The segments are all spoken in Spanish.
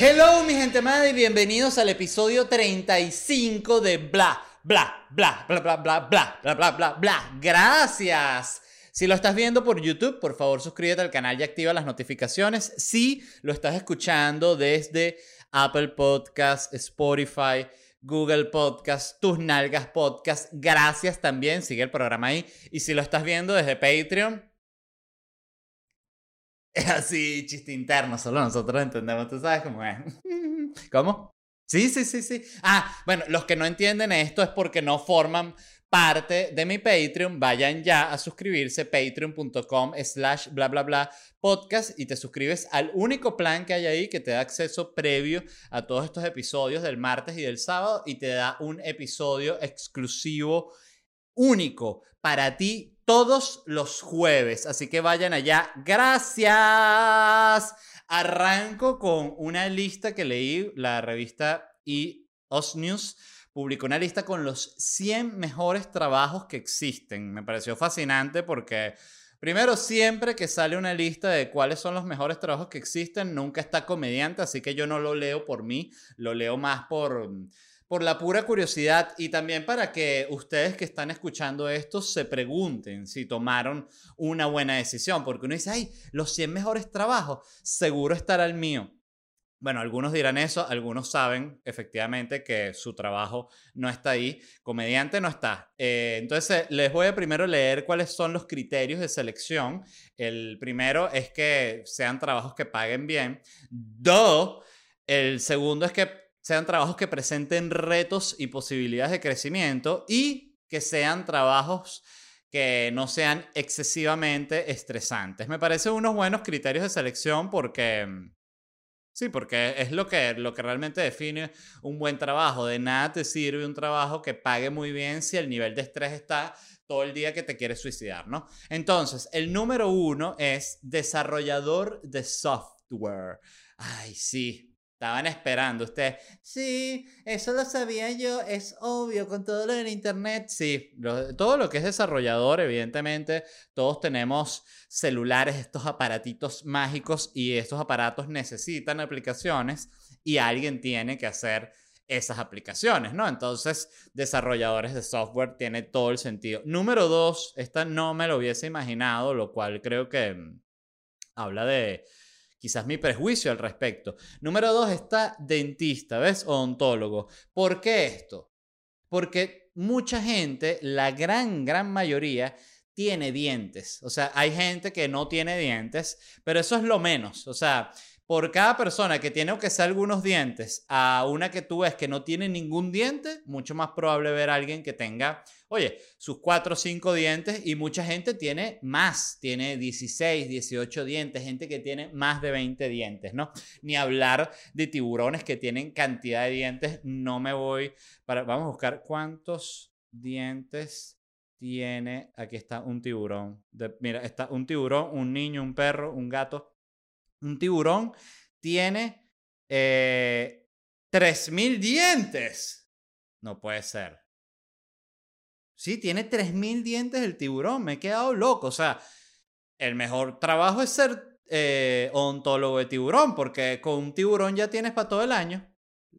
Hello, mi gente madre, y bienvenidos al episodio 35 de Bla, Bla, Bla, Bla, Bla, Bla, Bla, Bla, Bla, Bla, Bla. Gracias. Si lo estás viendo por YouTube, por favor suscríbete al canal y activa las notificaciones. Si lo estás escuchando desde Apple Podcast, Spotify, Google Podcast, Tus Nalgas Podcast, gracias también. Sigue el programa ahí. Y si lo estás viendo desde Patreon, así, chiste interno, solo nosotros entendemos, tú sabes cómo es. ¿Cómo? Sí, sí, sí, sí. Ah, bueno, los que no entienden esto es porque no forman parte de mi Patreon, vayan ya a suscribirse, patreon.com slash bla bla bla podcast y te suscribes al único plan que hay ahí que te da acceso previo a todos estos episodios del martes y del sábado y te da un episodio exclusivo único para ti todos los jueves. Así que vayan allá. Gracias. Arranco con una lista que leí, la revista EOS News publicó una lista con los 100 mejores trabajos que existen. Me pareció fascinante porque, primero, siempre que sale una lista de cuáles son los mejores trabajos que existen, nunca está comediante, así que yo no lo leo por mí, lo leo más por por la pura curiosidad y también para que ustedes que están escuchando esto se pregunten si tomaron una buena decisión, porque uno dice, ay, los 100 mejores trabajos, seguro estará el mío. Bueno, algunos dirán eso, algunos saben efectivamente que su trabajo no está ahí, comediante no está. Eh, entonces, les voy a primero leer cuáles son los criterios de selección. El primero es que sean trabajos que paguen bien. Dos, el segundo es que sean trabajos que presenten retos y posibilidades de crecimiento y que sean trabajos que no sean excesivamente estresantes. Me parecen unos buenos criterios de selección porque... Sí, porque es lo que, lo que realmente define un buen trabajo. De nada te sirve un trabajo que pague muy bien si el nivel de estrés está todo el día que te quieres suicidar, ¿no? Entonces, el número uno es desarrollador de software. Ay, sí, Estaban esperando ustedes. Sí, eso lo sabía yo, es obvio, con todo lo del Internet. Sí, todo lo que es desarrollador, evidentemente, todos tenemos celulares, estos aparatitos mágicos y estos aparatos necesitan aplicaciones y alguien tiene que hacer esas aplicaciones, ¿no? Entonces, desarrolladores de software tiene todo el sentido. Número dos, esta no me lo hubiese imaginado, lo cual creo que mm, habla de quizás mi prejuicio al respecto. Número dos está dentista, ¿ves? Odontólogo. ¿Por qué esto? Porque mucha gente, la gran, gran mayoría, tiene dientes. O sea, hay gente que no tiene dientes, pero eso es lo menos. O sea, por cada persona que tiene que sea algunos dientes a una que tú ves que no tiene ningún diente, mucho más probable ver a alguien que tenga, oye, sus cuatro o cinco dientes y mucha gente tiene más, tiene 16, 18 dientes, gente que tiene más de 20 dientes, ¿no? Ni hablar de tiburones que tienen cantidad de dientes, no me voy para, vamos a buscar cuántos dientes tiene, aquí está un tiburón, mira, está un tiburón, un niño, un perro, un gato, un tiburón tiene eh, 3.000 dientes. No puede ser. Sí, tiene 3.000 dientes el tiburón. Me he quedado loco. O sea, el mejor trabajo es ser eh, odontólogo de tiburón, porque con un tiburón ya tienes para todo el año.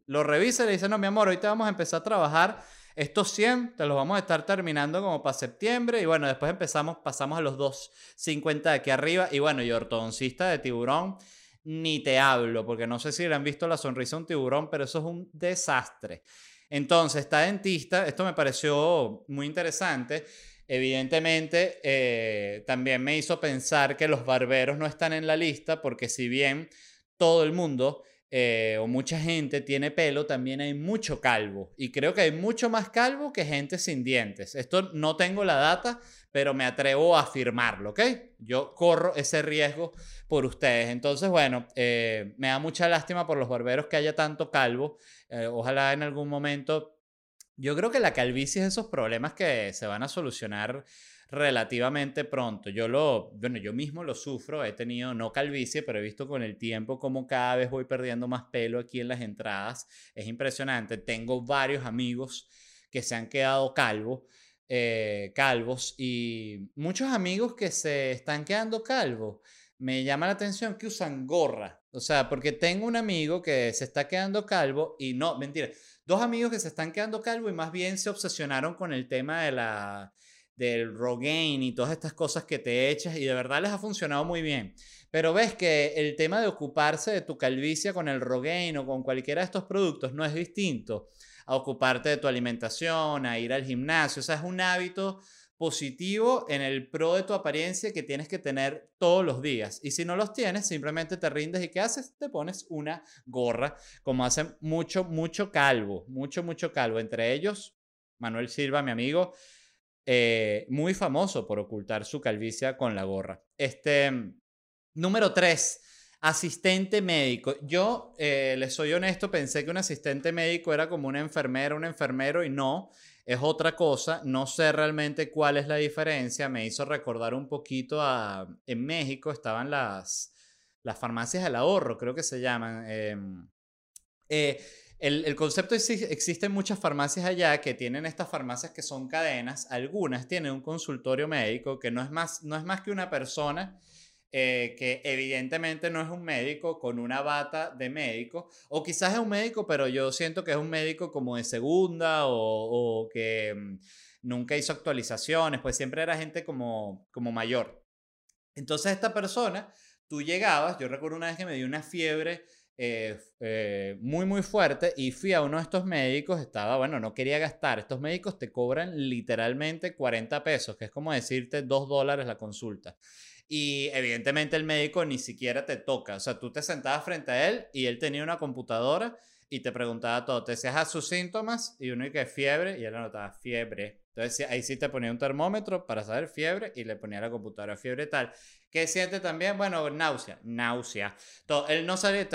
Lo revisa y le dice, no, mi amor, ahorita vamos a empezar a trabajar. Estos 100 te los vamos a estar terminando como para septiembre y bueno, después empezamos, pasamos a los 250 de aquí arriba y bueno, y ortodoncista de tiburón, ni te hablo, porque no sé si le han visto la sonrisa a un tiburón, pero eso es un desastre. Entonces, está dentista, esto me pareció muy interesante. Evidentemente, eh, también me hizo pensar que los barberos no están en la lista, porque si bien todo el mundo eh, o mucha gente tiene pelo, también hay mucho calvo. Y creo que hay mucho más calvo que gente sin dientes. Esto no tengo la data, pero me atrevo a afirmarlo, ¿ok? Yo corro ese riesgo por ustedes. Entonces, bueno, eh, me da mucha lástima por los barberos que haya tanto calvo. Eh, ojalá en algún momento... Yo creo que la calvicie es esos problemas que se van a solucionar relativamente pronto. Yo lo, bueno, yo mismo lo sufro, he tenido no calvicie, pero he visto con el tiempo como cada vez voy perdiendo más pelo aquí en las entradas. Es impresionante. Tengo varios amigos que se han quedado calvos. Eh, calvos y muchos amigos que se están quedando calvos me llama la atención que usan gorra. O sea, porque tengo un amigo que se está quedando calvo y no, mentira, dos amigos que se están quedando calvo y más bien se obsesionaron con el tema de la del Rogaine y todas estas cosas que te echas y de verdad les ha funcionado muy bien. Pero ves que el tema de ocuparse de tu calvicie con el Rogaine o con cualquiera de estos productos no es distinto a ocuparte de tu alimentación, a ir al gimnasio. O sea, es un hábito positivo en el pro de tu apariencia que tienes que tener todos los días. Y si no los tienes, simplemente te rindes y ¿qué haces? Te pones una gorra, como hacen mucho, mucho calvo, mucho, mucho calvo. Entre ellos, Manuel Silva, mi amigo, eh, muy famoso por ocultar su calvicie con la gorra. Este, número tres, asistente médico. Yo, eh, les soy honesto, pensé que un asistente médico era como una enfermera, un enfermero y no es otra cosa. No sé realmente cuál es la diferencia. Me hizo recordar un poquito a... En México estaban las, las farmacias del ahorro, creo que se llaman. Em, eh, el, concepto es existen muchas farmacias allá que tienen estas farmacias que son cadenas. Algunas tienen un consultorio médico que no es más, no es más que una persona eh, que evidentemente no es un médico con una bata de médico, o quizás es un médico, pero yo siento que es un médico como de segunda o, que mm, nunca hizo actualizaciones, pues siempre era gente como, como mayor. Entonces esta persona, tú llegabas, yo recuerdo una vez que me dio una fiebre eh, eh, muy, muy fuerte y fui a uno de estos médicos, estaba, bueno, no quería gastar. Estos médicos te cobran literalmente 40 pesos, que es como decirte 2 dólares la consulta. Y evidentemente el médico ni siquiera te toca. O sea, tú te sentabas frente a él y él tenía una computadora y te preguntaba todo. Te decías a sus síntomas y uno y que fiebre y él anotaba fiebre. Entonces ahí sí te ponía un termómetro para saber fiebre y le ponía la computadora fiebre tal. ¿Qué siente también? Bueno, náusea, náusea. Todo, él no sabía,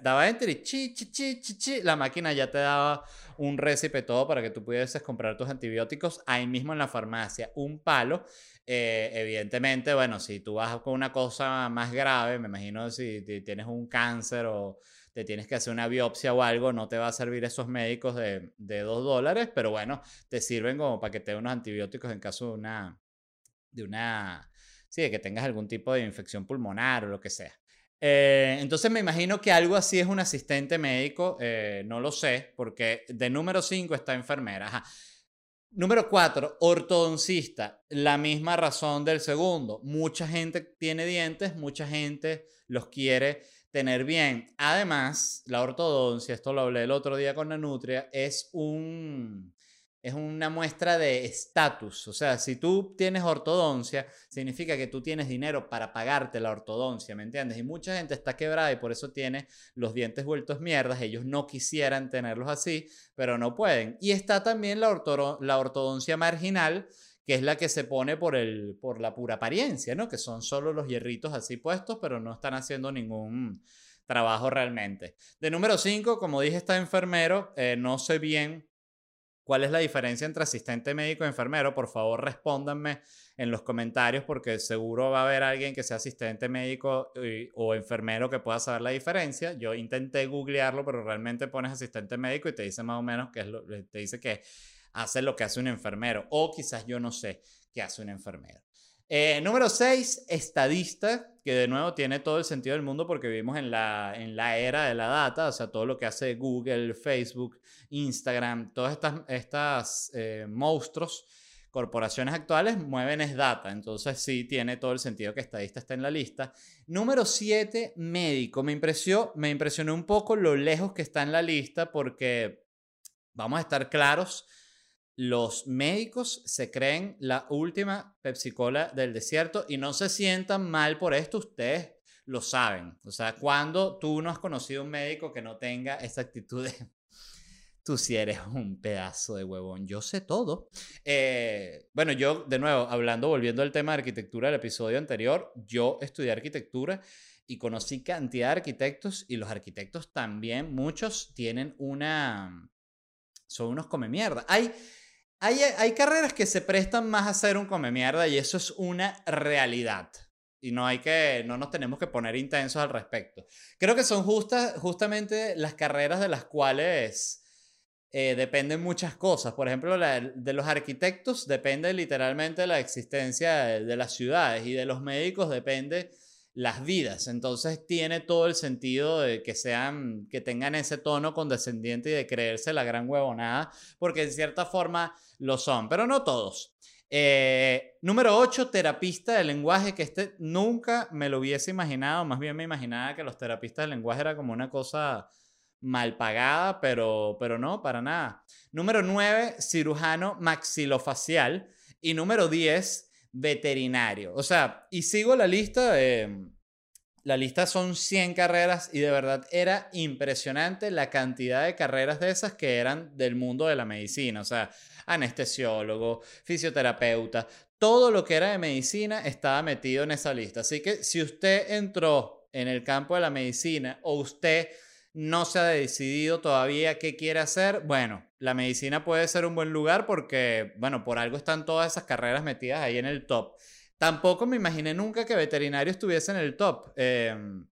daba enter y chi, chi, chi, chi, chi, la máquina ya te daba un récipe todo para que tú pudieses comprar tus antibióticos ahí mismo en la farmacia. Un palo. Eh, evidentemente, bueno, si tú vas con una cosa más grave, me imagino si tienes un cáncer o te tienes que hacer una biopsia o algo, no te va a servir esos médicos de, de 2 dólares, pero bueno, te sirven como para que te den unos antibióticos en caso de una, de una, sí, de que tengas algún tipo de infección pulmonar o lo que sea. Eh, entonces me imagino que algo así es un asistente médico, eh, no lo sé, porque de número 5 está enfermera. Número 4, ortodoncista. La misma razón del segundo. Mucha gente tiene dientes, mucha gente los quiere tener bien. Además, la ortodoncia, esto lo hablé el otro día con la nutria, es un es una muestra de estatus. O sea, si tú tienes ortodoncia, significa que tú tienes dinero para pagarte la ortodoncia, ¿me entiendes? Y mucha gente está quebrada y por eso tiene los dientes vueltos mierdas. Ellos no quisieran tenerlos así, pero no pueden. Y está también la, ortodoncia marginal, que es la que se pone por, el, por la pura apariencia, ¿no? Que son solo los hierritos así puestos, pero no están haciendo ningún trabajo realmente. De número 5, como dije, está enfermero. Eh, no sé bien cuál es la diferencia entre asistente médico y enfermero. Por favor, respóndanme en los comentarios porque seguro va a haber alguien que sea asistente médico o enfermero que pueda saber la diferencia. Yo intenté googlearlo, pero realmente pones asistente médico y te dice más o menos que es lo, te dice que hace lo que hace un enfermero. O quizás yo no sé qué hace un enfermero. Eh, número 6, estadista, que de nuevo tiene todo el sentido del mundo porque vivimos en la, en la era de la data, o sea, todo lo que hace Google, Facebook, Instagram, todas estas, estas eh, monstruos, corporaciones actuales mueven es data, entonces sí tiene todo el sentido que estadista esté en la lista. Número 7, médico. Me impresionó, me impresionó un poco lo lejos que está en la lista porque vamos a estar claros los médicos se creen la última Pepsi Cola del desierto y no se sientan mal por esto, ustedes lo saben. O sea, cuando tú no has conocido un médico que no tenga esa actitud de tú si eres un pedazo de huevón, yo sé todo. Eh, bueno, yo de nuevo, hablando, volviendo al tema de arquitectura del episodio anterior, yo estudié arquitectura y conocí cantidad de arquitectos y los arquitectos también, muchos tienen una... Son unos come mierda. Hay hay, carreras que se prestan más a ser un come mierda y eso es una realidad. Y no hay que, no nos tenemos que poner intensos al respecto. Creo que son justas, justamente las carreras de las cuales eh, dependen muchas cosas. Por ejemplo, de los arquitectos depende literalmente la existencia de, las ciudades y de los médicos depende las vidas. Entonces tiene todo el sentido de que sean, que tengan ese tono condescendiente y de creerse la gran huevonada, porque en cierta forma lo son, pero no todos. Eh, número 8, terapista de lenguaje, que este nunca me lo hubiese imaginado, más bien me imaginaba que los terapistas de lenguaje era como una cosa mal pagada, pero, pero no, para nada. Número 9, cirujano maxilofacial. Y número 10, veterinario. O sea, y sigo la lista. la lista son 100 carreras y de verdad era impresionante la cantidad de carreras de esas que eran del mundo de la medicina. O sea, anestesiólogo, fisioterapeuta, todo lo que era de medicina estaba metido en esa lista. Así que si usted entró en el campo de la medicina o usted no se ha decidido todavía qué quiere hacer, bueno, la medicina puede ser un buen lugar porque, bueno, por algo están todas esas carreras metidas ahí en el top. Tampoco me imaginé nunca que veterinario estuviese en el top. Em,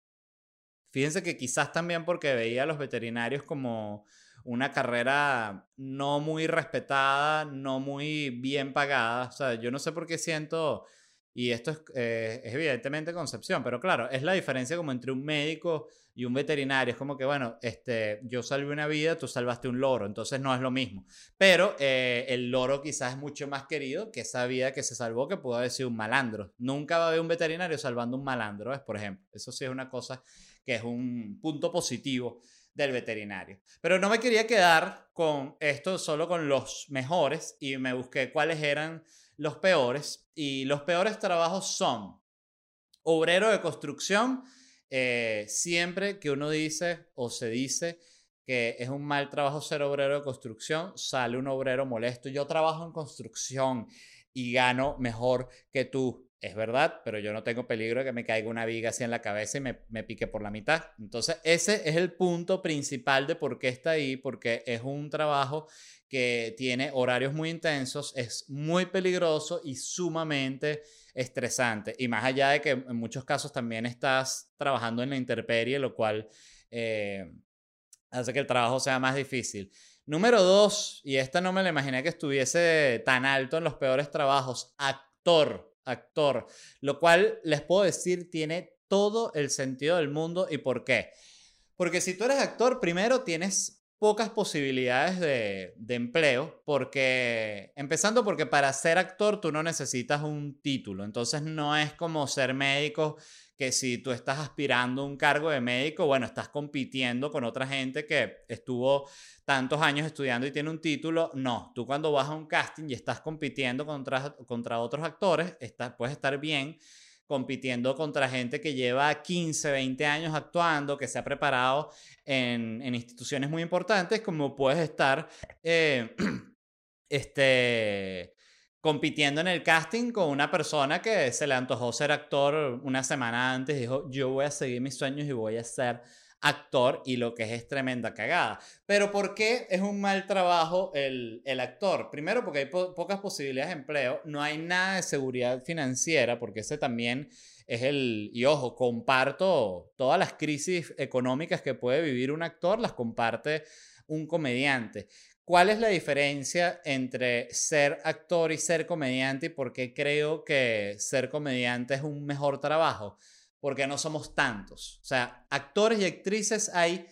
fíjense que quizás también porque veía a los veterinarios como una carrera no muy respetada, no muy bien pagada. O sea, yo no sé por qué siento y esto es, eh, es, evidentemente concepción, pero claro, es la diferencia como entre un médico y un veterinario. Es como que, bueno, este, yo salvé una vida, tú salvaste un loro, entonces no es lo mismo. Pero eh, el loro quizás es mucho más querido que esa vida que se salvó, que pudo haber sido un malandro. Nunca va a haber un veterinario salvando un malandro, ¿ves? Por ejemplo, eso sí es una cosa que es un punto positivo del veterinario. Pero no me quería quedar con esto solo con los mejores y me busqué cuáles eran los peores. Y los peores trabajos son obrero de construcción. Eh, siempre que uno dice o se dice que es un mal trabajo ser obrero de construcción, sale un obrero molesto. Yo trabajo en construcción y gano mejor que tú. Es verdad, pero yo no tengo peligro de que me caiga una viga así en la cabeza y me, me, pique por la mitad. Entonces, ese es el punto principal de por qué está ahí, porque es un trabajo que tiene horarios muy intensos, es muy peligroso y sumamente estresante. Y más allá de que en muchos casos también estás trabajando en la intemperie, lo cual eh, hace que el trabajo sea más difícil. Número dos, y esta no me la imaginé que estuviese tan alto en los peores trabajos, actor, actor, lo cual les puedo decir tiene todo el sentido del mundo y por qué. Porque si tú eres actor, primero tienes pocas posibilidades de, empleo, porque, empezando porque para ser actor tú no necesitas un título, entonces no es como ser médico, que si tú estás aspirando a un cargo de médico, bueno, estás compitiendo con otra gente que estuvo tantos años estudiando y tiene un título, no, tú cuando vas a un casting y estás compitiendo contra, contra otros actores, estás, puedes estar bien compitiendo contra gente que lleva 15, 20 años actuando, que se ha preparado en, instituciones muy importantes, como puedes estar eh, este, compitiendo en el casting con una persona que se le antojó ser actor una semana antes, dijo, yo voy a seguir mis sueños y voy a ser actor y lo que es tremenda cagada. Pero ¿por qué es un mal trabajo el, actor? Primero porque hay pocas posibilidades de empleo, no hay nada de seguridad financiera, porque ese también es el, y ojo, comparto todas las crisis económicas que puede vivir un actor, las comparte un comediante. ¿Cuál es la diferencia entre ser actor y ser comediante y por qué creo que ser comediante es un mejor trabajo? Porque no somos tantos. O sea, actores y actrices hay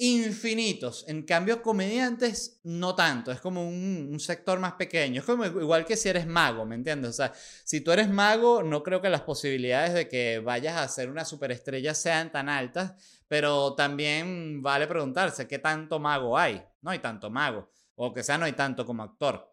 infinitos. En cambio, comediantes no tanto. Es como un, sector más pequeño. Es como igual que si eres mago, ¿me entiendes? O sea, si tú eres mago, no creo que las posibilidades de que vayas a ser una superestrella sean tan altas, pero también vale preguntarse qué tanto mago hay. No hay tanto mago. O que sea, no hay tanto como actor.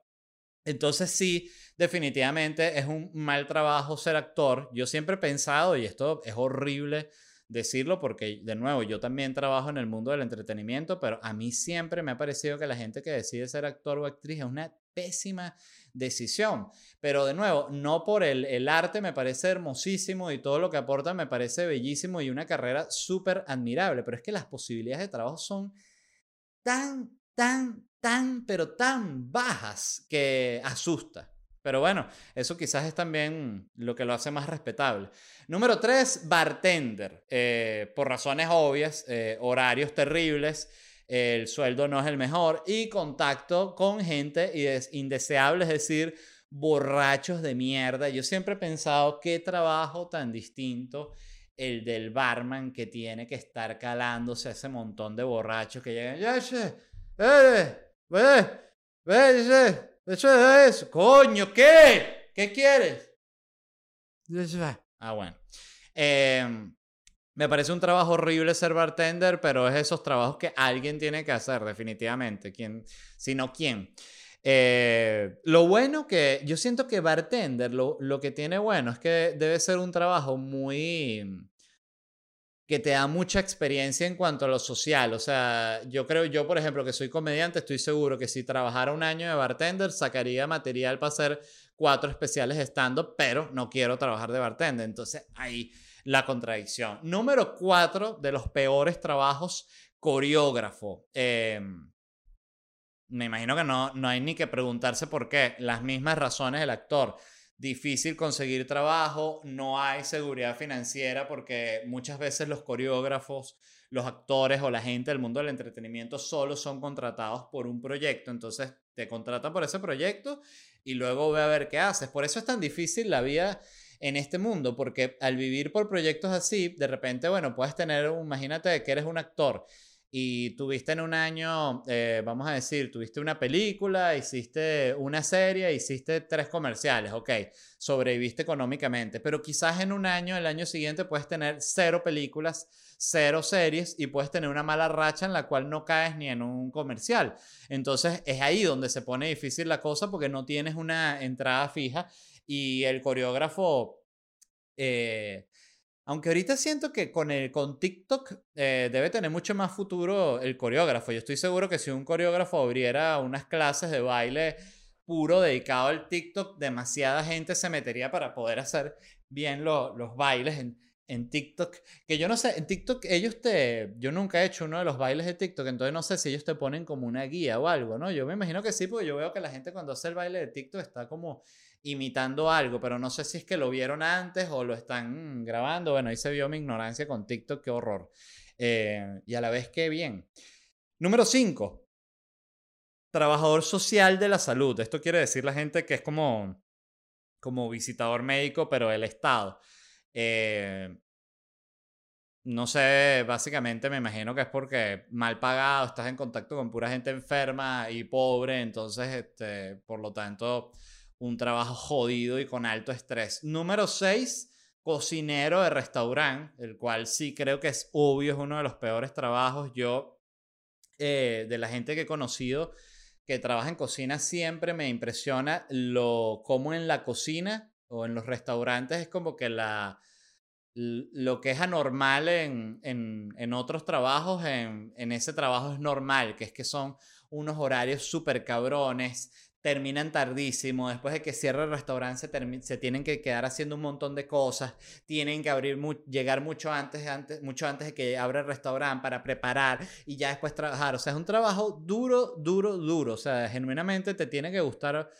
Entonces sí, definitivamente es un mal trabajo ser actor. Yo siempre he pensado, y esto es horrible decirlo porque, de nuevo, yo también trabajo en el mundo del entretenimiento, pero a mí siempre me ha parecido que la gente que decide ser actor o actriz es una pésima decisión. Pero de nuevo, no por el, el arte me parece hermosísimo y todo lo que aporta me parece bellísimo y una carrera súper admirable, pero es que las posibilidades de trabajo son tan, tan, tan, pero tan bajas que asusta. Pero bueno, eso quizás es también lo que lo hace más respetable. Número tres, bartender. Eh, por razones obvias, eh, horarios terribles, el sueldo no es el mejor y contacto con gente indeseable, es decir, borrachos de mierda. Yo siempre he pensado qué trabajo tan distinto el del barman que tiene que estar calándose a ese montón de borrachos que llegan. Ya, eh, eh, eh, eso es, coño, ¿qué? ¿Qué quieres? Ah, bueno. Em, me parece un trabajo horrible ser bartender, pero es esos trabajos que alguien tiene que hacer, definitivamente. ¿Quién? Si no, ¿quién? Eh, lo bueno que yo siento que bartender, lo, lo que tiene bueno es que debe ser un trabajo muy que te da mucha experiencia en cuanto a lo social. O sea, yo creo, yo por ejemplo, que soy comediante, estoy seguro que si trabajara un año de bartender, sacaría material para hacer cuatro especiales de stand-up, pero no quiero trabajar de bartender. Entonces, ahí la contradicción. Número cuatro de los peores trabajos, coreógrafo. Em, me imagino que no, no hay ni que preguntarse por qué. Las mismas razones del actor difícil conseguir trabajo, no hay seguridad financiera porque muchas veces los coreógrafos, los actores o la gente del mundo del entretenimiento solo son contratados por un proyecto, entonces te contratan por ese proyecto y luego ve a ver qué haces. Por eso es tan difícil la vida en este mundo, porque al vivir por proyectos así, de repente, bueno, puedes tener, imagínate que eres un actor y tuviste en un año, eh, vamos a decir, tuviste una película, hiciste una serie, hiciste tres comerciales, ok, sobreviviste económicamente, pero quizás en un año, el año siguiente puedes tener cero películas, cero series y puedes tener una mala racha en la cual no caes ni en un comercial. Entonces es ahí donde se pone difícil la cosa porque no tienes una entrada fija y el coreógrafo... Eh, aunque ahorita siento que con, el, con TikTok eh, debe tener mucho más futuro el coreógrafo. Yo estoy seguro que si un coreógrafo abriera unas clases de baile puro dedicado al TikTok, demasiada gente se metería para poder hacer bien los bailes en, en TikTok. Que yo no sé, en TikTok ellos te... Yo nunca he hecho uno de los bailes de TikTok, entonces no sé si ellos te ponen como una guía o algo, ¿no? Yo me imagino que sí, porque yo veo que la gente cuando hace el baile de TikTok está como imitando algo, pero no sé si es que lo vieron antes o lo están grabando. Bueno, ahí se vio mi ignorancia con TikTok, qué horror. Eh, y a la vez qué bien. Número 5. Trabajador social de la salud. Esto quiere decir la gente que es como, como visitador médico, pero del Estado. Eh, no sé, básicamente me imagino que es porque mal pagado, estás en contacto con pura gente enferma y pobre, entonces, este, por lo tanto, un trabajo jodido y con alto estrés. Número 6, cocinero de restaurante, el cual sí creo que es obvio, es uno de los peores trabajos. Yo, eh, de la gente que he conocido que trabaja en cocina, siempre me impresiona lo como en la cocina o en los restaurantes es como que la lo que es anormal en, en, en otros trabajos, en, en, ese trabajo es normal, que es que son unos horarios súper cabrones, terminan tardísimo, después de que cierre el restaurante se, se, tienen que quedar haciendo un montón de cosas, tienen que abrir llegar mucho antes, antes, mucho antes de que abra el restaurante para preparar y ya después trabajar. O sea, es un trabajo duro, duro, duro. O sea, genuinamente te tiene que gustar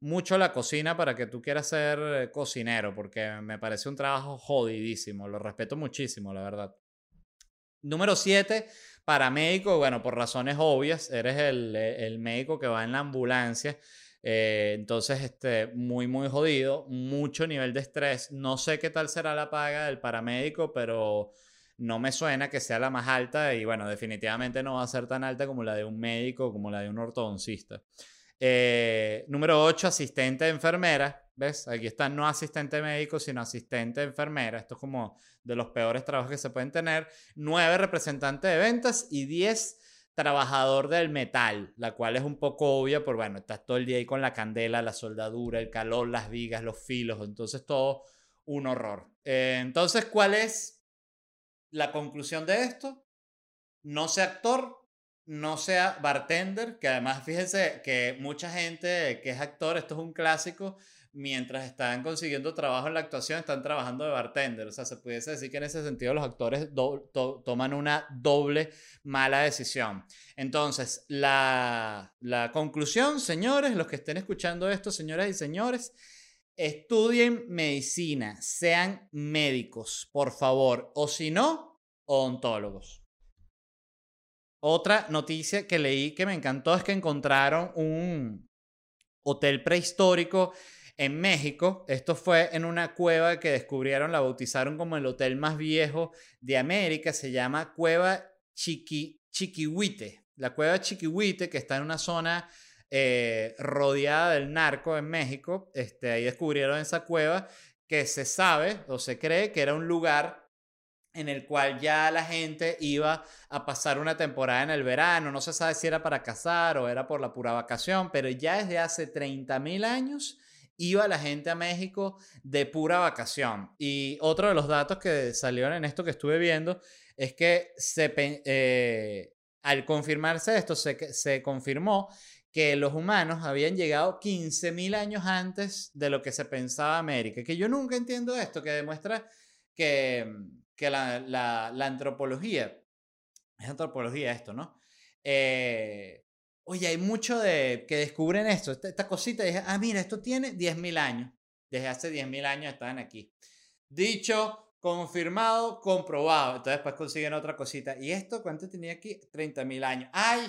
mucho la cocina para que tú quieras ser eh, cocinero, porque me parece un trabajo jodidísimo. Lo respeto muchísimo, la verdad. Número 7 Paramédico, bueno, por razones obvias, eres el, el médico que va en la ambulancia. Eh, entonces, este, muy, muy jodido, mucho nivel de estrés. No sé qué tal será la paga del paramédico, pero no me suena que sea la más alta y bueno, definitivamente no va a ser tan alta como la de un médico, como la de un ortodoncista. Eh, número 8, asistente de enfermera. ¿Ves? Aquí está no asistente médico, sino asistente de enfermera. Esto es como de los peores trabajos que se pueden tener. 9, representante de ventas. Y 10, trabajador del metal, la cual es un poco obvia, por bueno, estás todo el día ahí con la candela, la soldadura, el calor, las vigas, los filos. Entonces, todo un horror. Eh, entonces, ¿cuál es la conclusión de esto? No sé actor, no sea bartender, que además fíjense que mucha gente que es actor, esto es un clásico, mientras están consiguiendo trabajo en la actuación, están trabajando de bartender. O sea, se pudiese decir que en ese sentido los actores toman una doble mala decisión. Entonces, la, la conclusión, señores, los que estén escuchando esto, señoras y señores, estudien medicina, sean médicos, por favor, o si no, odontólogos. Otra noticia que leí que me encantó es que encontraron un hotel prehistórico En México, esto fue en una cueva que descubrieron, la bautizaron como el hotel más viejo de América, se llama Cueva Chiqui, Chiquihuite. La cueva Chiquihuite, que está en una zona eh, rodeada del narco en México, este, ahí descubrieron esa cueva que se sabe o se cree que era un lugar en el cual ya la gente iba a pasar una temporada en el verano, no se sabe si era para cazar o era por la pura vacación, pero ya desde hace 30 mil años iba la gente a México de pura vacación. Y otro de los datos que salieron en esto que estuve viendo es que se, eh, al confirmarse esto, se, se confirmó que los humanos habían llegado 15.000 años antes de lo que se pensaba América. Que yo nunca entiendo esto, que demuestra que, que la, la, la antropología, es antropología esto, ¿no? Eh, oye, hay mucho de que descubren esto, esta, cosita, y dije, ah, mira, esto tiene 10.000 años. Desde hace 10.000 años están aquí. Dicho, confirmado, comprobado. Entonces después consiguen otra cosita. ¿Y esto cuánto tenía aquí? 30.000 años. ¡Ay!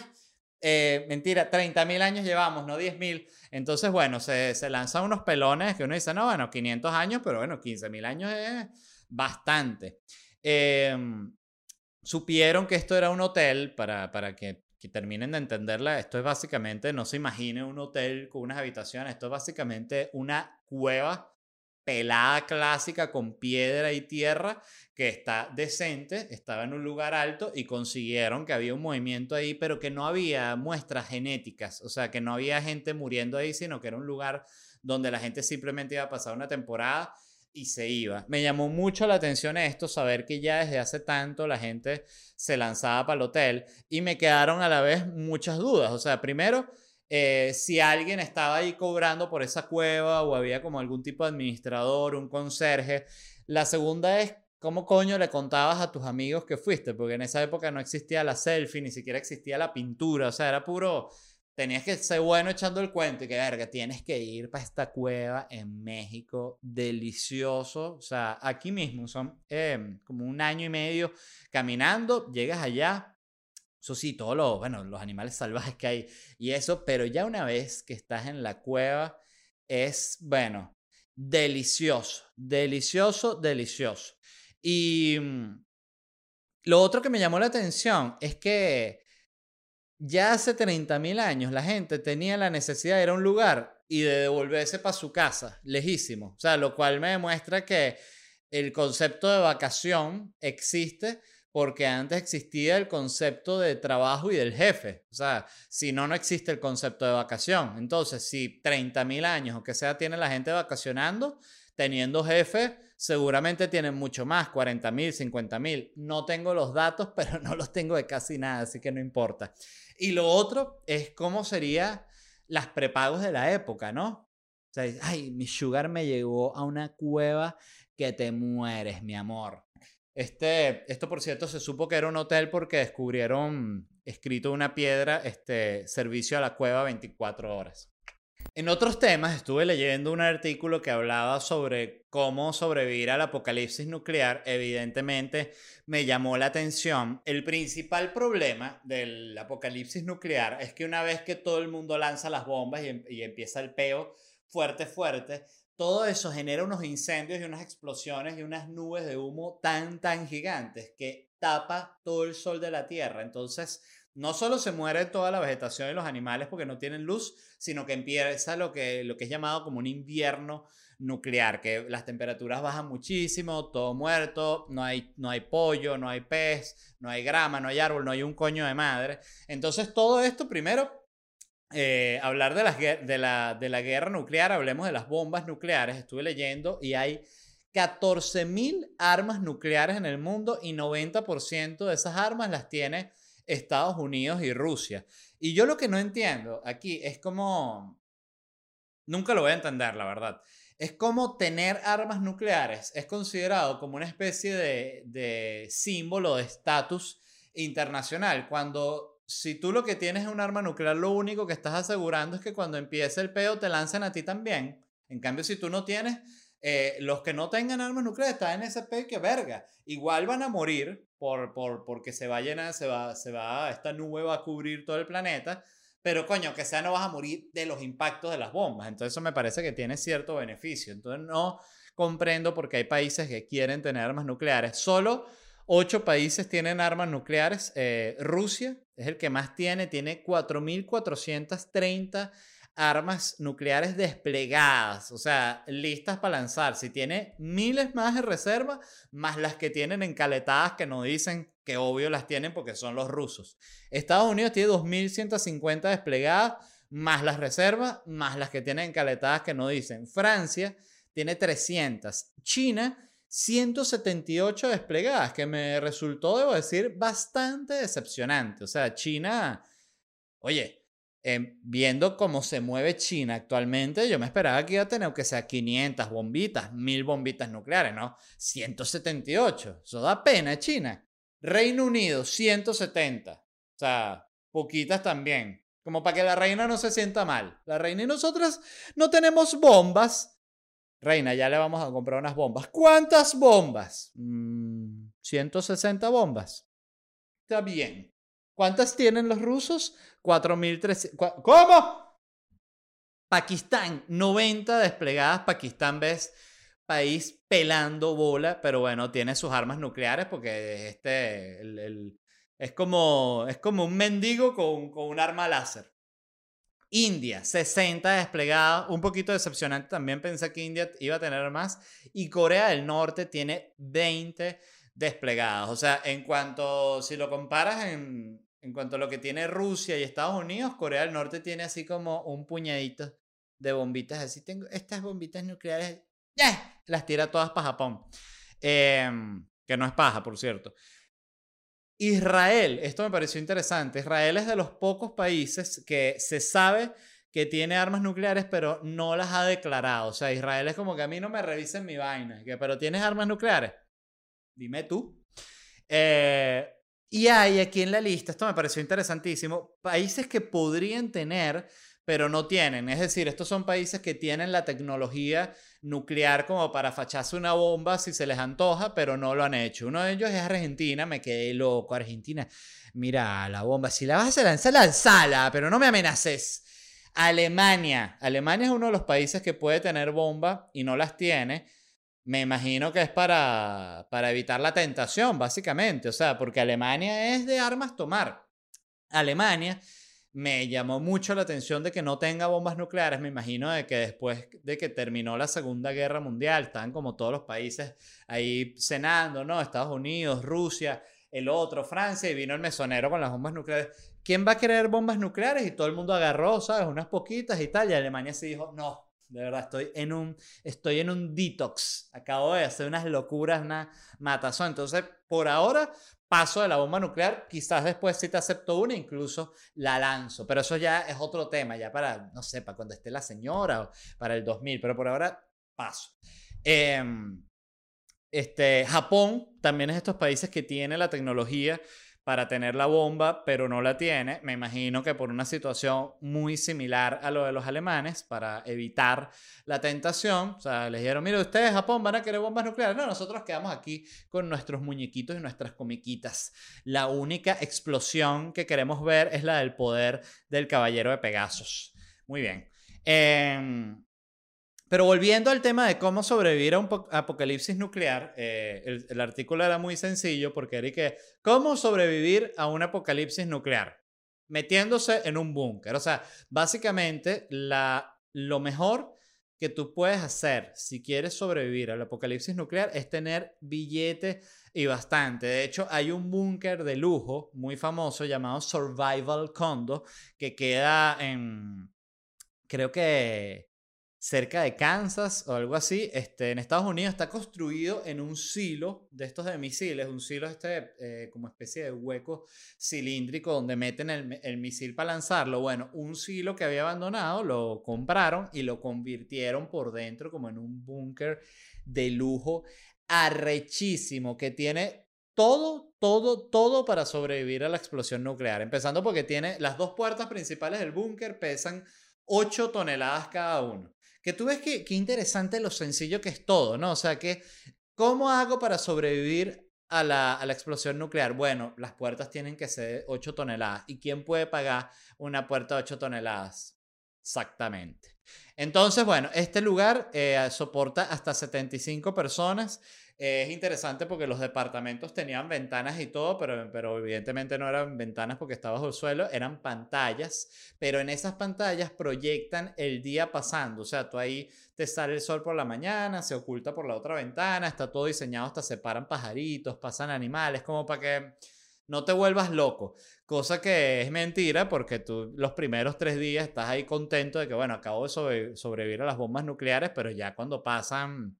Eh, mentira, 30.000 años llevamos, no 10.000. Entonces, bueno, se, se lanzan unos pelones que uno dice, no, bueno, 500 años, pero bueno, 15.000 años es bastante. Em, supieron que esto era un hotel, para, para que, que, terminen de entenderla, esto es básicamente, no se imagine un hotel con unas habitaciones, esto es básicamente una cueva pelada clásica con piedra y tierra que está decente, estaba en un lugar alto y consiguieron que había un movimiento ahí, pero que no había muestras genéticas, o sea, que no había gente muriendo ahí, sino que era un lugar donde la gente simplemente iba a pasar una temporada y se iba. Me llamó mucho la atención esto, saber que ya desde hace tanto la gente se lanzaba para el hotel y me quedaron a la vez muchas dudas, o sea, primero eh, si alguien estaba ahí cobrando por esa cueva o había como algún tipo de administrador, un conserje. La segunda es, ¿cómo coño le contabas a tus amigos que fuiste? Porque en esa época no existía la selfie, ni siquiera existía la pintura, o sea, era puro... Tenías que ser bueno echando el cuento y que, verga, tienes que ir para esta cueva en México, delicioso. O sea, aquí mismo son em, como un año y medio caminando, llegas allá, eso sí, todos los, bueno, los animales salvajes que hay y eso, pero ya una vez que estás en la cueva, es, bueno, delicioso, delicioso, delicioso. Y mm, lo otro que me llamó la atención es que ya hace 30.000 años la gente tenía la necesidad de ir a un lugar y de devolverse para su casa, lejísimo. O sea, lo cual me demuestra que el concepto de vacación existe porque antes existía el concepto de trabajo y del jefe. O sea, si no, no existe el concepto de vacación. Entonces, si 30.000 años o que sea tiene la gente vacacionando, teniendo jefe, seguramente tienen mucho más, 40.000, 50.000. No tengo los datos, pero no los tengo de casi nada, así que no importa. Y lo otro es cómo serían las prepagos de la época, ¿no? O sea, ay, mi sugar me llegó a una cueva que te mueres, mi amor. Este, esto, por cierto, se supo que era un hotel porque descubrieron escrito una piedra, este, servicio a la cueva 24 horas. En otros temas, estuve leyendo un artículo que hablaba sobre cómo sobrevivir al apocalipsis nuclear. Evidentemente, me llamó la atención. El principal problema del apocalipsis nuclear es que una vez que todo el mundo lanza las bombas y, em, empieza el peo fuerte, fuerte, todo eso genera unos incendios y unas explosiones y unas nubes de humo tan, tan gigantes que tapa todo el sol de la Tierra. Entonces, no solo se muere toda la vegetación y los animales porque no tienen luz, sino que empieza lo que, lo que es llamado como un invierno nuclear, que las temperaturas bajan muchísimo, todo muerto, no hay, no hay pollo, no hay pez, no hay grama, no hay árbol, no hay un coño de madre. Entonces, todo esto primero eh, hablar de, las, de, la, de la guerra nuclear, hablemos de las bombas nucleares. Estuve leyendo y hay 14.000 armas nucleares en el mundo y 90% de esas armas las tiene Estados Unidos y Rusia. Y yo lo que no entiendo aquí es como... Nunca lo voy a entender, la verdad. Es como tener armas nucleares es considerado como una especie de, de símbolo de estatus internacional, cuando si tú lo que tienes es un arma nuclear, lo único que estás asegurando es que cuando empiece el peo te lancen a ti también. En cambio, si tú no tienes, eh, los que no tengan armas nucleares están en ese peo que verga. Igual van a morir por, por, porque se va a llenar, se va, se va, esta nube va a cubrir todo el planeta. pero coño, que sea no vas a morir de los impactos de las bombas. Entonces eso me parece que tiene cierto beneficio. Entonces no comprendo por qué hay países que quieren tener armas nucleares. Solo ocho países tienen armas nucleares. Eh, Rusia es el que más tiene, tiene 4.430 armas nucleares desplegadas, o sea, listas para lanzar. Si tiene miles más de reserva, más las que tienen encaletadas que no dicen que obvio las tienen porque son los rusos. Estados Unidos tiene 2.150 desplegadas, más las reservas, más las que tienen encaletadas que no dicen. Francia tiene 300. China, 178 desplegadas, que me resultó, debo decir, bastante decepcionante. O sea, China, oye, Em, viendo cómo se mueve China actualmente, yo me esperaba que iba a tener, aunque sea 500 bombitas, 1000 bombitas nucleares, ¿no? 178. Eso da pena, China. Reino Unido, 170. O sea, poquitas también. Como para que la reina no se sienta mal. La reina y nosotras no tenemos bombas. Reina, ya le vamos a comprar unas bombas. ¿Cuántas bombas? 160 mm, bombas. Está bien. ¿Cuántas tienen los rusos? 4.300. ¿Cómo? Pakistán, 90 desplegadas. Pakistán, ves, país pelando bola, pero bueno, tiene sus armas nucleares porque este, es, como, es como un mendigo con, con un arma láser. India, 60 desplegadas, un poquito decepcionante también pensé que India iba a tener más. Y Corea del Norte tiene 20 desplegadas. O sea, en cuanto, si lo comparas en, en cuanto a lo que tiene Rusia y Estados Unidos, Corea del Norte tiene así como un puñadito de bombitas. Así tengo estas bombitas nucleares, ¡ya! Las tira todas para Japón. Em, que no es paja, por cierto. Israel, esto me pareció interesante. Israel es de los pocos países que se sabe que tiene armas nucleares, pero no las ha declarado. O sea, Israel es como que a mí no me revisen mi vaina. pero tienes armas nucleares. Dime tú. Eh, y hay aquí en la lista, esto me pareció interesantísimo, países que podrían tener, pero no tienen. Es decir, estos son países que tienen la tecnología nuclear como para facharse una bomba si se les antoja, pero no lo han hecho. Uno de ellos es Argentina, me quedé loco. Argentina, mira la bomba, si la vas a lanzar, lanzala, pero no me amenaces. Alemania, Alemania es uno de los países que puede tener bomba y no las tiene me imagino que es para, para evitar la tentación, básicamente. O sea, porque Alemania es de armas tomar. Alemania me llamó mucho la atención de que no tenga bombas nucleares. Me imagino de que después de que terminó la Segunda Guerra Mundial, están como todos los países ahí cenando, ¿no? Estados Unidos, Rusia, el otro, Francia, y vino el mesonero con las bombas nucleares. ¿Quién va a querer bombas nucleares? Y todo el mundo agarró, ¿sabes? Unas poquitas y tal. Y Alemania se dijo, no, de verdad, estoy en un, estoy en un detox. Acabo de hacer unas locuras, una matazón. Entonces, por ahora, paso de la bomba nuclear. Quizás después, si te acepto una, incluso la lanzo. Pero eso ya es otro tema, ya para, no sé, para cuando esté la señora o para el 2000. Pero por ahora, paso. Em, este, Japón también es estos países que tienen la tecnología para tener la bomba, pero no la tiene. Me imagino que por una situación muy similar a lo de los alemanes, para evitar la tentación. O sea, les dijeron, mire, ustedes Japón van a querer bombas nucleares. No, nosotros quedamos aquí con nuestros muñequitos y nuestras comiquitas. La única explosión que queremos ver es la del poder del caballero de Pegasos. Muy bien. Eh, pero volviendo al tema de cómo sobrevivir a un apocalipsis nuclear, eh, el, artículo era muy sencillo porque era que, ¿cómo sobrevivir a un apocalipsis nuclear? Metiéndose en un búnker. O sea, básicamente la, lo mejor que tú puedes hacer si quieres sobrevivir al apocalipsis nuclear es tener billete y bastante. De hecho, hay un búnker de lujo muy famoso llamado Survival Condo que queda en, creo que cerca de Kansas o algo así, este, en Estados Unidos está construido en un silo de estos de misiles, un silo este eh, como especie de hueco cilíndrico donde meten el, el misil para lanzarlo. Bueno, un silo que había abandonado lo compraron y lo convirtieron por dentro como en un búnker de lujo arrechísimo que tiene todo, todo, todo para sobrevivir a la explosión nuclear. Empezando porque tiene las dos puertas principales del búnker pesan 8 toneladas cada uno. Que tú ves que, interesante lo sencillo que es todo, ¿no? O sea, que, ¿cómo hago para sobrevivir a la, a la, explosión nuclear? Bueno, las puertas tienen que ser 8 toneladas. ¿Y quién puede pagar una puerta de 8 toneladas? Exactamente. Entonces, bueno, este lugar eh, soporta hasta 75 personas es interesante porque los departamentos tenían ventanas y todo, pero, pero evidentemente no eran ventanas porque estaba bajo el suelo, eran pantallas, pero en esas pantallas proyectan el día pasando, o sea, tú ahí te sale el sol por la mañana, se oculta por la otra ventana, está todo diseñado, hasta se paran pajaritos, pasan animales, como para que no te vuelvas loco. Cosa que es mentira porque tú los primeros tres días estás ahí contento de que, bueno, acabo de sobrevivir a las bombas nucleares, pero ya cuando pasan,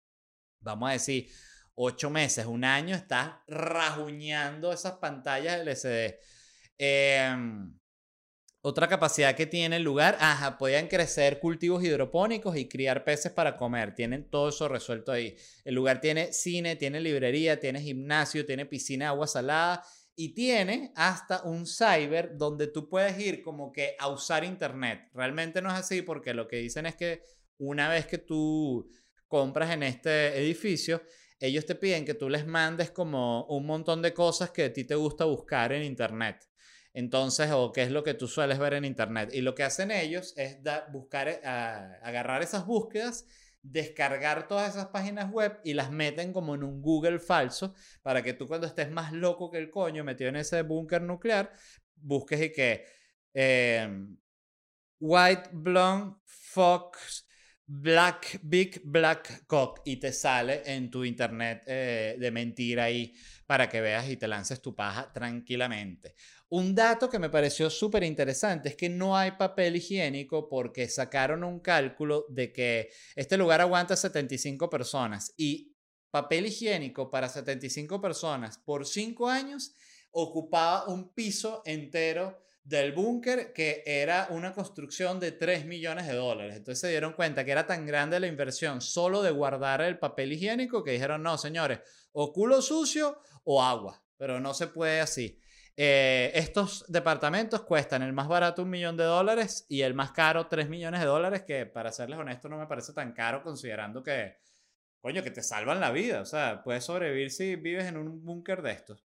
vamos a decir, ocho meses, un año, estás rajuñando esas pantallas LCD. Em, otra capacidad que tiene el lugar, ajá, podían crecer cultivos hidropónicos y criar peces para comer. Tienen todo eso resuelto ahí. El lugar tiene cine, tiene librería, tiene gimnasio, tiene piscina de agua salada y tiene hasta un cyber donde tú puedes ir como que a usar internet. Realmente no es así porque lo que dicen es que una vez que tú compras en este edificio, ellos te piden que tú les mandes como un montón de cosas que a ti te gusta buscar en Internet. Entonces, o qué es lo que tú sueles ver en Internet. Y lo que hacen ellos es buscar, eh, agarrar esas búsquedas, descargar todas esas páginas web y las meten como en un Google falso para que tú cuando estés más loco que el coño metido en ese búnker nuclear, busques y que em, White Blonde Fox Black Big Black Cock y te sale en tu internet eh, de mentira ahí para que veas y te lances tu paja tranquilamente. Un dato que me pareció súper interesante es que no hay papel higiénico porque sacaron un cálculo de que este lugar aguanta 75 personas y papel higiénico para 75 personas por 5 años ocupaba un piso entero del búnker que era una construcción de 3 millones de dólares. Entonces se dieron cuenta que era tan grande la inversión solo de guardar el papel higiénico que dijeron, no, señores, o culo sucio o agua, pero no se puede así. Eh, estos departamentos cuestan el más barato un millón de dólares y el más caro 3 millones de dólares, que para serles honesto no me parece tan caro considerando que, coño, que te salvan la vida. O sea, puedes sobrevivir si vives en un búnker de estos.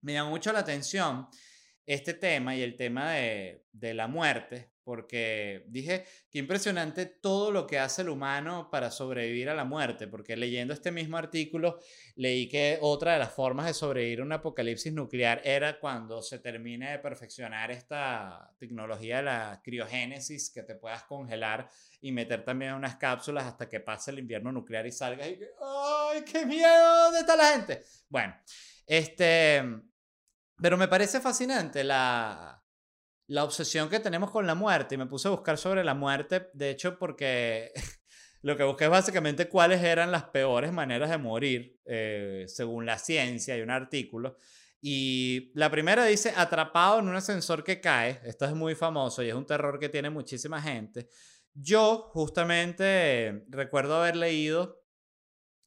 Me llamó mucho la atención este tema y el tema de, de, la muerte, porque dije, qué impresionante todo lo que hace el humano para sobrevivir a la muerte, porque leyendo este mismo artículo leí que otra de las formas de sobrevivir a un apocalipsis nuclear era cuando se termine de perfeccionar esta tecnología de la criogénesis, que te puedas congelar y meter también unas cápsulas hasta que pase el invierno nuclear y salgas y que, ¡ay, qué miedo! ¿Dónde está la gente? Bueno, este pero me parece fascinante la, la obsesión que tenemos con la muerte. Y me puse a buscar sobre la muerte, de hecho, porque lo que busqué es básicamente cuáles eran las peores maneras de morir, eh, según la ciencia. Hay un artículo. Y la primera dice, atrapado en un ascensor que cae. Esto es muy famoso y es un terror que tiene muchísima gente. Yo justamente recuerdo haber leído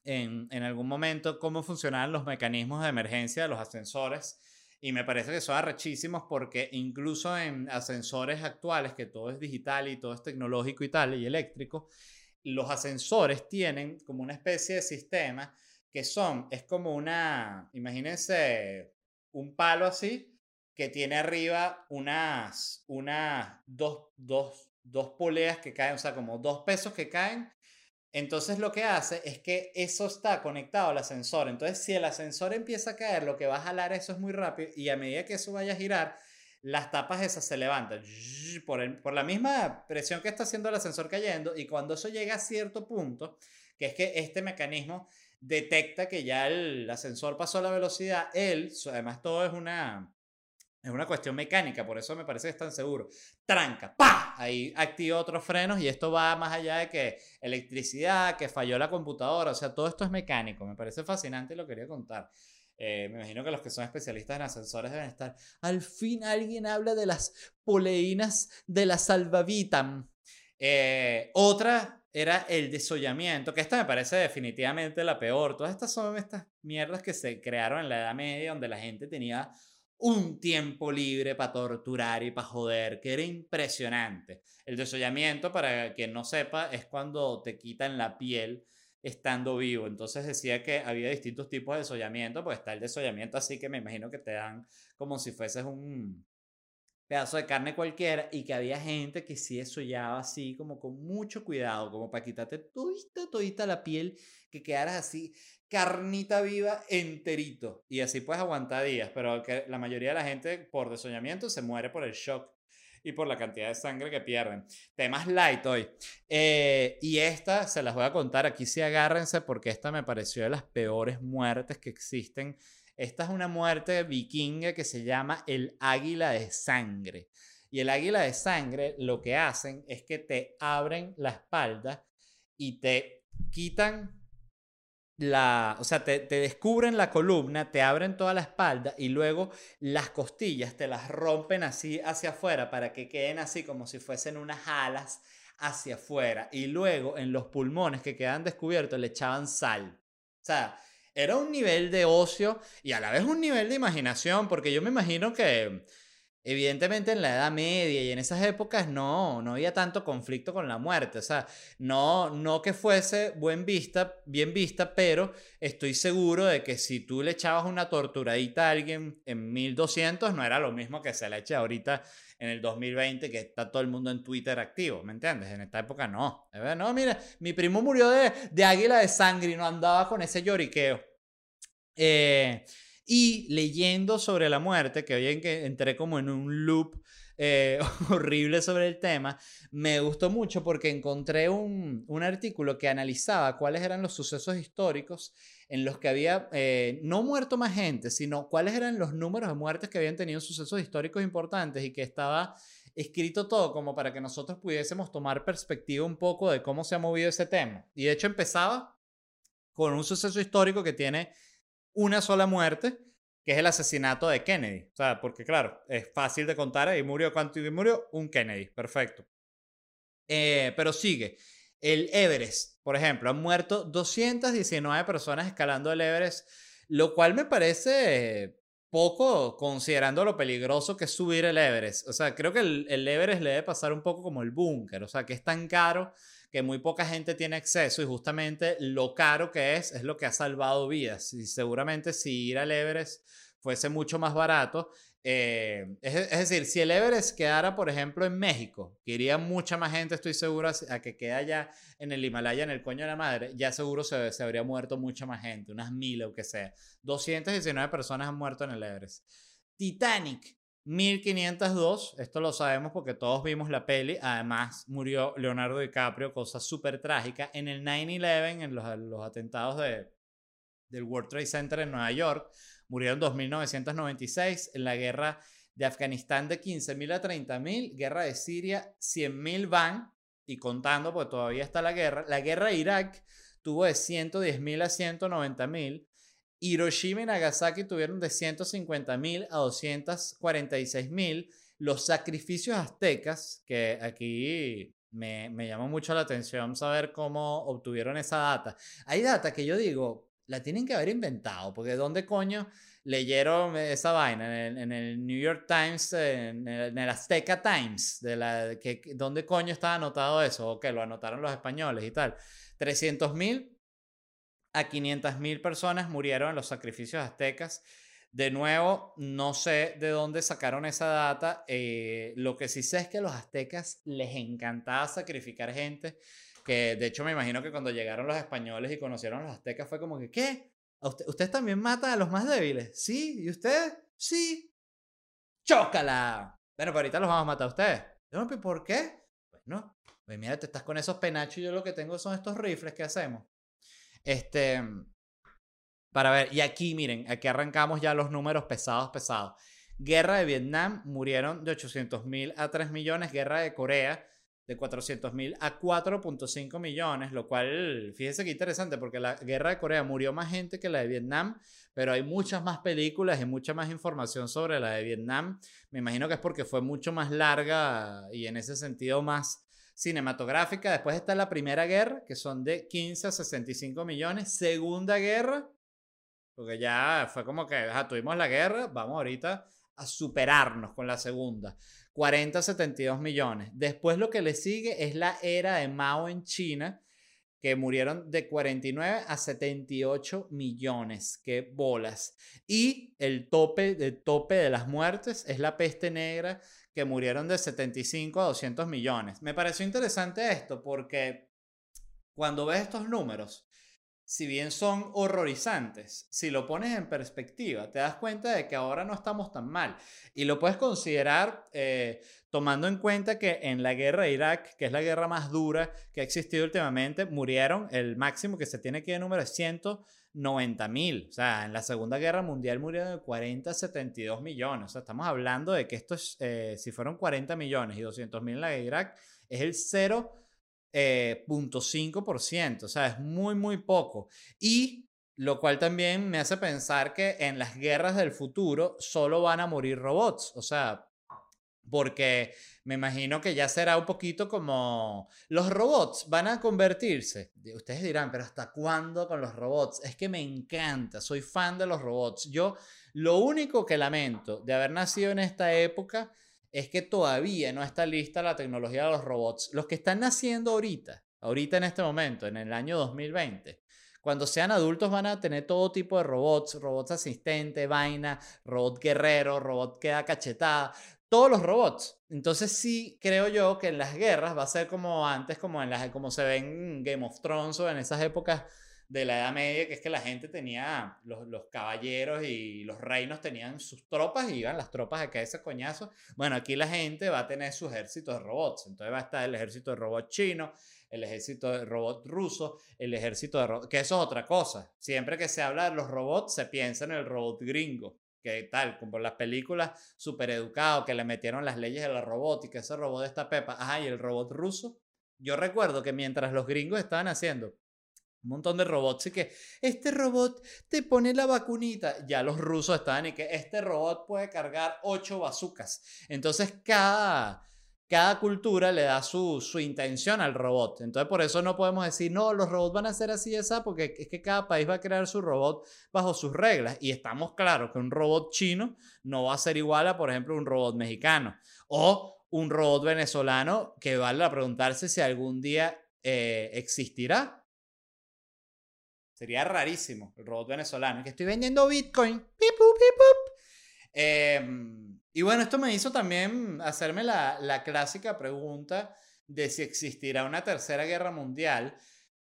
en, en algún momento cómo funcionaban los mecanismos de emergencia de los ascensores y me parece que son arrechísimos porque incluso en ascensores actuales, que todo es digital y todo es tecnológico y tal, y eléctrico, los ascensores tienen como una especie de sistema que son, es como una, imagínense un palo así, que tiene arriba unas, unas dos, dos, dos poleas que caen, o sea, como dos pesos que caen entonces lo que hace es que eso está conectado al ascensor. Entonces si el ascensor empieza a caer, lo que va a jalar eso es muy rápido y a medida que eso vaya a girar, las tapas esas se levantan por, por la misma presión que está haciendo el ascensor cayendo y cuando eso llega a cierto punto, que es que este mecanismo detecta que ya el ascensor pasó la velocidad, él, además todo es una, es una cuestión mecánica, por eso me parece que es tan seguro. Tranca, ¡pa! Ahí activa otros frenos y esto va más allá de que electricidad, que falló la computadora, o sea, todo esto es mecánico. Me parece fascinante y lo quería contar. Eh, me imagino que los que son especialistas en ascensores deben estar. Al fin alguien habla de las poleínas de la salvavitam. Eh, otra era el desollamiento, que esta me parece definitivamente la peor. Todas estas son estas mierdas que se crearon en la Edad Media, donde la gente tenía un tiempo libre para torturar y para joder, que era impresionante. El desollamiento, para quien no sepa, es cuando te quitan la piel estando vivo. Entonces decía que había distintos tipos de desollamiento, pues está el desollamiento así que me imagino que te dan como si fueses un pedazo de carne cualquiera y que había gente que sí desollaba así como con mucho cuidado, como para quitarte todita, todita la piel, que quedaras así carnita viva enterito y así puedes aguantar días, pero la mayoría de la gente por desollamiento se muere por el shock y por la cantidad de sangre que pierden. Temas light hoy. Eh, y esta se las voy a contar, aquí sí agárrense porque esta me pareció de las peores muertes que existen. Esta es una muerte vikinga que se llama el águila de sangre. Y el águila de sangre lo que hacen es que te abren la espalda y te quitan la, o sea, te, descubren la columna, te abren toda la espalda y luego las costillas te las rompen así hacia afuera para que queden así como si fuesen unas alas hacia afuera. Y luego en los pulmones que quedan descubiertos le echaban sal. O sea, era un nivel de ocio y a la vez un nivel de imaginación, porque yo me imagino que Evidentemente en la Edad Media y en esas épocas no, no había tanto conflicto con la muerte, o sea, no, no que fuese buen vista, bien vista, pero estoy seguro de que si tú le echabas una torturadita a alguien en 1200 no era lo mismo que se le eche ahorita en el 2020 que está todo el mundo en Twitter activo, ¿me entiendes? En esta época no, no, mira, mi primo murió de, de águila de sangre y no andaba con ese lloriqueo. Eh, y leyendo sobre la muerte, que hoy en que entré como en un loop eh, horrible sobre el tema, me gustó mucho porque encontré un, un, artículo que analizaba cuáles eran los sucesos históricos en los que había eh, no muerto más gente, sino cuáles eran los números de muertes que habían tenido sucesos históricos importantes y que estaba escrito todo como para que nosotros pudiésemos tomar perspectiva un poco de cómo se ha movido ese tema. Y de hecho empezaba con un suceso histórico que tiene una sola muerte, que es el asesinato de Kennedy. O sea, porque claro, es fácil de contar, ahí murió, ¿cuánto y murió? Un Kennedy, perfecto. Eh, pero sigue. El Everest, por ejemplo, han muerto 219 personas escalando el Everest, lo cual me parece poco considerando lo peligroso que es subir el Everest. O sea, creo que el, el Everest le debe pasar un poco como el búnker, o sea, que es tan caro que muy poca gente tiene acceso y justamente lo caro que es es lo que ha salvado vidas. Y seguramente si ir al Everest fuese mucho más barato, eh, es, decir, si el Everest quedara, por ejemplo, en México, que iría mucha más gente, estoy seguro, a que quede allá en el Himalaya, en el coño de la madre, ya seguro se, se habría muerto mucha más gente, unas mil o que sea. 219 personas han muerto en el Everest. Titanic, 1502, esto lo sabemos porque todos vimos la peli, además murió Leonardo DiCaprio, cosa súper trágica, en el 9-11, en los, los atentados de, del World Trade Center en Nueva York, murieron 2.996, en la guerra de Afganistán de 15.000 a 30.000, guerra de Siria 100.000 van, y contando porque todavía está la guerra, la guerra de Irak tuvo de 110.000 a 190.000, Hiroshima y Nagasaki tuvieron de 150.000 a 246.000. Los sacrificios aztecas, que aquí me, me llamó mucho la atención saber cómo obtuvieron esa data. Hay data que yo digo, la tienen que haber inventado, porque ¿dónde coño leyeron esa vaina? En el, New York Times, en el, Azteca Times, de la, que, ¿dónde coño estaba anotado eso? O que lo anotaron los españoles y tal. 300.000 a 500.000 personas murieron en los sacrificios aztecas. De nuevo, no sé de dónde sacaron esa data. Eh, lo que sí sé es que a los aztecas les encantaba sacrificar gente. Que de hecho me imagino que cuando llegaron los españoles y conocieron a los aztecas fue como que, ¿qué? Usted, ¿Ustedes también matan a los más débiles? ¿Sí? ¿Y usted? Sí. ¡Chócala! Bueno, pero ahorita los vamos a matar a ustedes. ¿Por qué? Pues no. Pues mira, te estás con esos penachos y yo lo que tengo son estos rifles que hacemos. Este, para ver, y aquí miren, aquí arrancamos ya los números pesados, pesados. Guerra de Vietnam, murieron de 800 mil a 3 millones. Guerra de Corea, de 400 mil a 4.5 millones, lo cual, fíjese que interesante, porque la guerra de Corea murió más gente que la de Vietnam, pero hay muchas más películas y mucha más información sobre la de Vietnam. Me imagino que es porque fue mucho más larga y en ese sentido más cinematográfica. Después está la Primera Guerra, que son de 15 a 65 millones. Segunda Guerra, porque ya fue como que tuvimos la guerra, vamos ahorita a superarnos con la segunda. 40 a 72 millones. Después lo que le sigue es la era de Mao en China, que murieron de 49 a 78 millones. Qué bolas. Y el tope, el tope de las muertes es la peste negra, que murieron de 75 a 200 millones. Me pareció interesante esto porque cuando ves estos números, si bien son horrorizantes, si lo pones en perspectiva, te das cuenta de que ahora no estamos tan mal. Y lo puedes considerar eh, tomando en cuenta que en la guerra de Irak, que es la guerra más dura que ha existido últimamente, murieron, el máximo que se tiene aquí de número es 190 mil. O sea, en la Segunda Guerra Mundial murieron de 40 a 72 millones. O sea, estamos hablando de que esto es, eh, si fueron 40 millones y 200 mil en la de Irak, es el 0 eh, 0.5%, o sea, es muy, muy poco. Y lo cual también me hace pensar que en las guerras del futuro solo van a morir robots, o sea, porque me imagino que ya será un poquito como los robots van a convertirse. Ustedes dirán, pero ¿hasta cuándo con los robots? Es que me encanta, soy fan de los robots. Yo lo único que lamento de haber nacido en esta época es que todavía no está lista la tecnología de los robots. Los que están naciendo ahorita, ahorita en este momento, en el año 2020, cuando sean adultos van a tener todo tipo de robots, robots asistente, vaina, robot guerrero, robot que da cachetada, todos los robots. Entonces sí creo yo que en las guerras va a ser como antes, como, en las, como se ven en Game of Thrones o en esas épocas de la Edad Media, que es que la gente tenía, los, caballeros y los reinos tenían sus tropas y iban las tropas a caer ese coñazo. Bueno, aquí la gente va a tener su ejército de robots. Entonces va a estar el ejército de robots chino, el ejército de robots ruso, el ejército de robots, que eso es otra cosa. Siempre que se habla de los robots, se piensa en el robot gringo que tal, como las películas super educado que le metieron las leyes de la robótica, ese robot de esta pepa, ajá, y el robot ruso. Yo recuerdo que mientras los gringos estaban haciendo un montón de robots y que este robot te pone la vacunita. Ya los rusos estaban y que este robot puede cargar ocho bazucas. Entonces cada, cada cultura le da su, su intención al robot. Entonces por eso no podemos decir, no, los robots van a ser así y esa, porque es que cada país va a crear su robot bajo sus reglas. Y estamos claros que un robot chino no va a ser igual a, por ejemplo, un robot mexicano. O un robot venezolano que vale a preguntarse si algún día eh, existirá Sería rarísimo el robot venezolano. Que estoy vendiendo Bitcoin. Em, y bueno, esto me hizo también hacerme la, la, clásica pregunta de si existirá una tercera guerra mundial.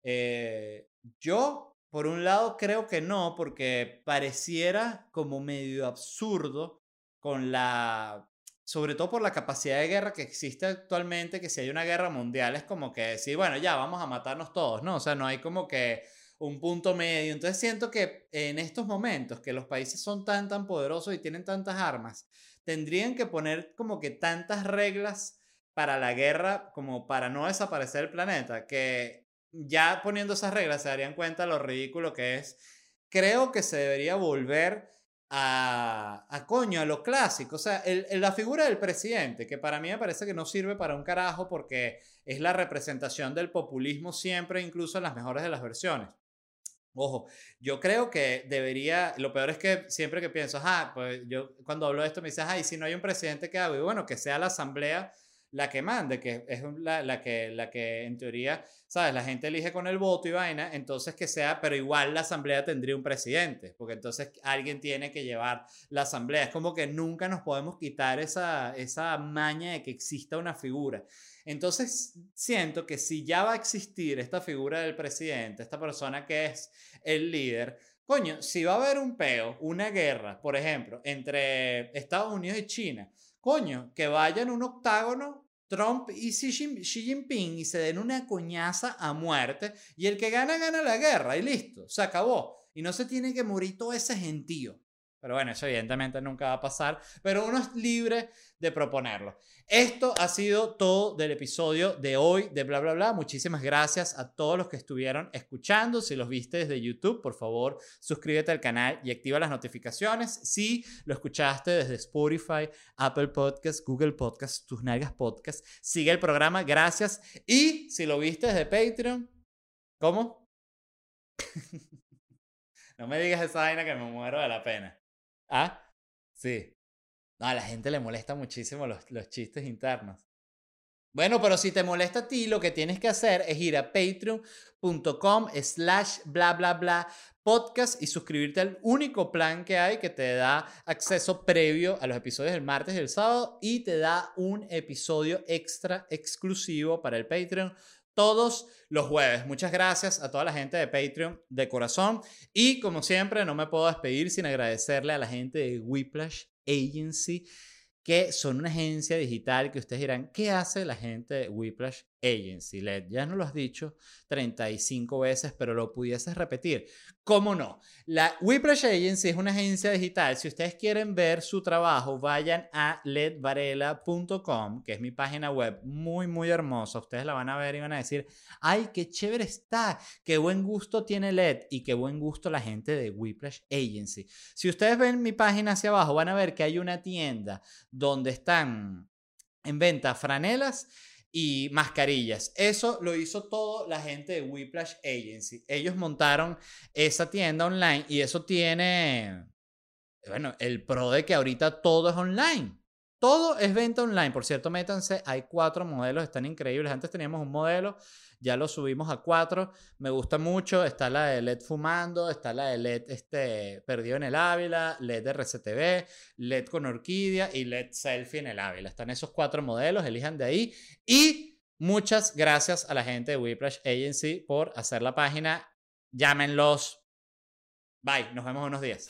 Eh, yo, por un lado, creo que no, porque pareciera como medio absurdo con la sobre todo por la capacidad de guerra que existe actualmente, que si hay una guerra mundial es como que decir, bueno, ya vamos a matarnos todos, ¿no? O sea, no hay como que un punto medio. Entonces siento que en estos momentos que los países son tan, tan poderosos y tienen tantas armas, tendrían que poner como que tantas reglas para la guerra como para no desaparecer el planeta, que ya poniendo esas reglas se darían cuenta lo ridículo que es. Creo que se debería volver a, a coño, a lo clásico. O sea, el, la figura del presidente, que para mí me parece que no sirve para un carajo porque es la representación del populismo siempre, incluso en las mejores de las versiones. Ojo, yo creo que debería, lo peor es que siempre que pienso, ah, pues yo cuando hablo de esto me dices, ay, si no hay un presidente, ¿qué hago? Y bueno, que sea la asamblea la que mande, que es la, la, que, la que en teoría, ¿sabes? La gente elige con el voto y vaina, entonces que sea, pero igual la asamblea tendría un presidente, porque entonces alguien tiene que llevar la asamblea. Es como que nunca nos podemos quitar esa, esa maña de que exista una figura. Entonces siento que si ya va a existir esta figura del presidente, esta persona que es el líder, coño, si va a haber un peo, una guerra, por ejemplo, entre Estados Unidos y China, coño, que vayan un octágono Trump y Xi Jinping y se den una coñaza a muerte y el que gana gana la guerra y listo, se acabó. Y no se tiene que morir todo ese gentío. Pero bueno, eso evidentemente nunca va a pasar, pero uno es libre de proponerlo. Esto ha sido todo del episodio de hoy de bla bla bla. Muchísimas gracias a todos los que estuvieron escuchando. Si los viste desde YouTube, por favor, suscríbete al canal y activa las notificaciones. Si lo escuchaste desde Spotify, Apple Podcasts, Google Podcasts, tus nalgas Podcasts, sigue el programa. Gracias. Y si lo viste desde Patreon, ¿cómo? no me digas esa vaina que me muero de la pena. ¿Ah? Sí. No, a la gente le molesta muchísimo los, los chistes internos. Bueno, pero si te molesta a ti, lo que tienes que hacer es ir a patreon.com slash bla bla bla podcast y suscribirte al único plan que hay que te da acceso previo a los episodios del martes y el sábado y te da un episodio extra exclusivo para el Patreon todos los jueves. Muchas gracias a toda la gente de Patreon de corazón. Y como siempre, no me puedo despedir sin agradecerle a la gente de Whiplash Agency, que son una agencia digital que ustedes dirán, ¿qué hace la gente de Whiplash Agency? Led, ya no lo has dicho 35 veces, pero lo pudieses repetir. ¿Cómo no? La Whiplash Agency es una agencia digital. Si ustedes quieren ver su trabajo, vayan a ledvarela.com, que es mi página web muy, muy hermosa. Ustedes la van a ver y van a decir, ay, qué chévere está, qué buen gusto tiene LED y qué buen gusto la gente de Whiplash Agency. Si ustedes ven mi página hacia abajo, van a ver que hay una tienda donde están en venta franelas y mascarillas. Eso lo hizo todo la gente de Whiplash Agency. Ellos montaron esa tienda online y eso tiene, bueno, el pro de que ahorita todo es online. Todo es venta online. Por cierto, métanse, hay cuatro modelos, están increíbles. Antes teníamos un modelo ya lo subimos a 4. Me gusta mucho. Está la de LED fumando, está la de LED este, perdido en el Ávila, LED RCTV, LED con orquídea y LED selfie en el Ávila. Están esos cuatro modelos, elijan de ahí. Y muchas gracias a la gente de Whiplash Agency por hacer la página. Llámenlos. Bye, nos vemos unos días.